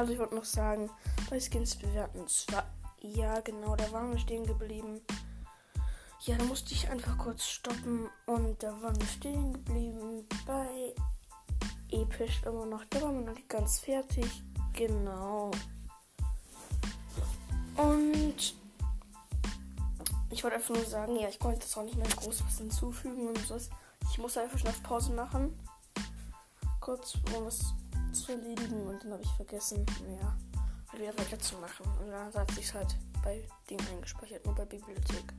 Also ich wollte noch sagen, bei Skins bewerten. Zwar, ja genau, da waren wir stehen geblieben. Ja, da musste ich einfach kurz stoppen und da waren wir stehen geblieben bei episch immer noch. Da waren wir noch nicht ganz fertig. Genau. Und ich wollte einfach nur sagen, ja, ich konnte jetzt auch nicht mehr groß was hinzufügen und so. Ich muss einfach schon auf Pause machen. Kurz, um was zu erledigen und dann habe ich vergessen, ja, wieder weiterzumachen. Und dann hat sich halt bei Dingen eingespeichert, nur bei Bibliothek.